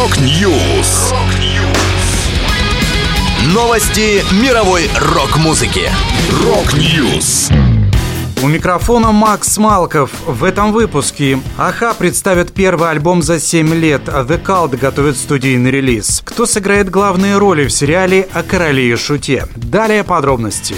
Rock News. Новости мировой рок-музыки. Rock News. У микрофона Макс Малков. В этом выпуске Аха представит первый альбом за 7 лет, а The Cult готовит студийный релиз. Кто сыграет главные роли в сериале о короле и шуте? Далее подробности.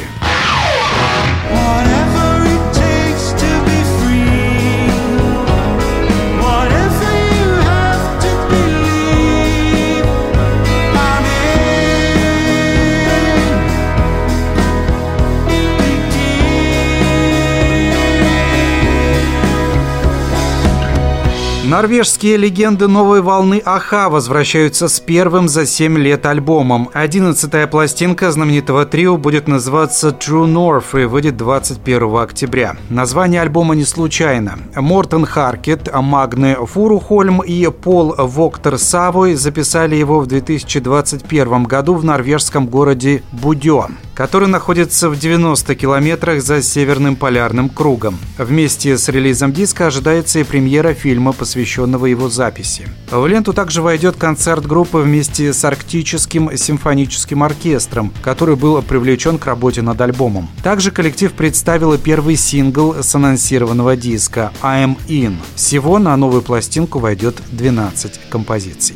Норвежские легенды новой волны Аха возвращаются с первым за 7 лет альбомом. Одиннадцатая пластинка знаменитого трио будет называться True North и выйдет 21 октября. Название альбома не случайно. Мортен Харкет, Магне Фурухольм и Пол Воктор Савой записали его в 2021 году в норвежском городе Будё который находится в 90 километрах за Северным полярным кругом. Вместе с релизом диска ожидается и премьера фильма, посвященного его записи. В ленту также войдет концерт группы вместе с Арктическим симфоническим оркестром, который был привлечен к работе над альбомом. Также коллектив представил первый сингл с анонсированного диска «I'm In». Всего на новую пластинку войдет 12 композиций.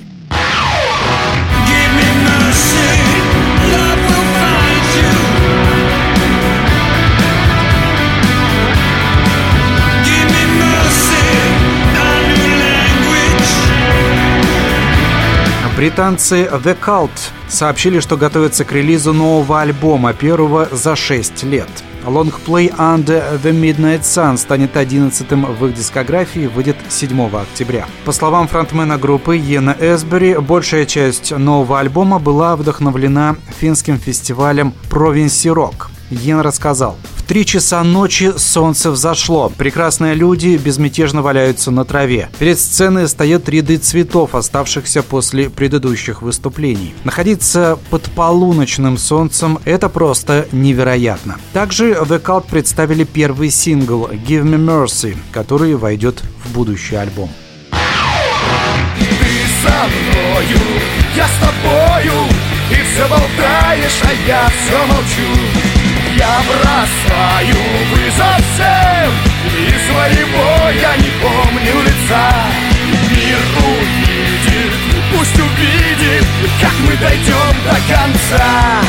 Британцы The Cult сообщили, что готовятся к релизу нового альбома, первого за 6 лет. Лонгплей Under the Midnight Sun станет 11-м в их дискографии и выйдет 7 октября. По словам фронтмена группы Йена Эсбери, большая часть нового альбома была вдохновлена финским фестивалем Province Rock. Йен рассказал, три часа ночи солнце взошло. Прекрасные люди безмятежно валяются на траве. Перед сценой стоят ряды цветов, оставшихся после предыдущих выступлений. Находиться под полуночным солнцем – это просто невероятно. Также The Cult представили первый сингл «Give Me Mercy», который войдет в будущий альбом. Я с тобою, ты все болтаешь, а я все молчу. Я бросаю вызов всем И своего я не помню лица Мир увидит, пусть увидит Как мы дойдем до конца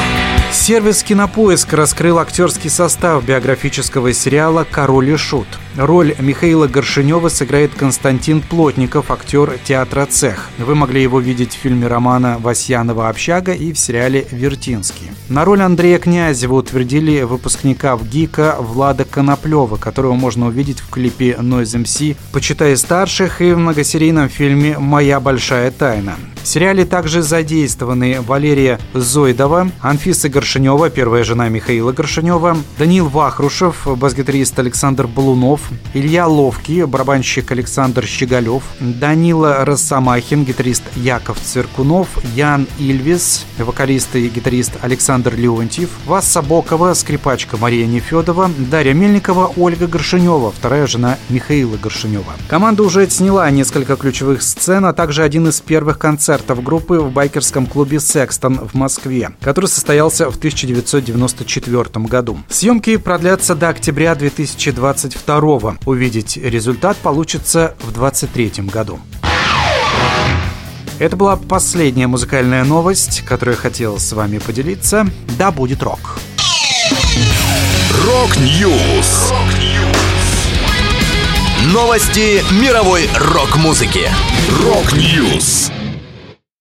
Сервис «Кинопоиск» раскрыл актерский состав биографического сериала «Король и Шут». Роль Михаила Горшинева сыграет Константин Плотников, актер театра «Цех». Вы могли его видеть в фильме романа «Васьянова общага» и в сериале «Вертинский». На роль Андрея Князева утвердили выпускника в ГИКа Влада Коноплева, которого можно увидеть в клипе Noise MC «Почитай старших» и в многосерийном фильме «Моя большая тайна». В сериале также задействованы Валерия Зоидова, Анфиса Горшенева, первая жена Михаила Горшенева, Данил Вахрушев, бас-гитарист Александр Балунов, Илья Ловкий, барабанщик Александр Щиголев, Данила Росомахин, гитарист Яков Цвиркунов, Ян Ильвес, вокалист и гитарист Александр Леонтьев, Васса Бокова, скрипачка Мария Нефедова, Дарья Мельникова, Ольга Горшенева, вторая жена Михаила Горшенева. Команда уже сняла несколько ключевых сцен, а также один из первых концертов группы в байкерском клубе «Секстон» в Москве, который состоялся в 1994 году. Съемки продлятся до октября 2022. Увидеть результат получится в 2023 году. Это была последняя музыкальная новость, которую я хотел с вами поделиться. Да будет рок! Rock News! Новости мировой рок-музыки. Rock News!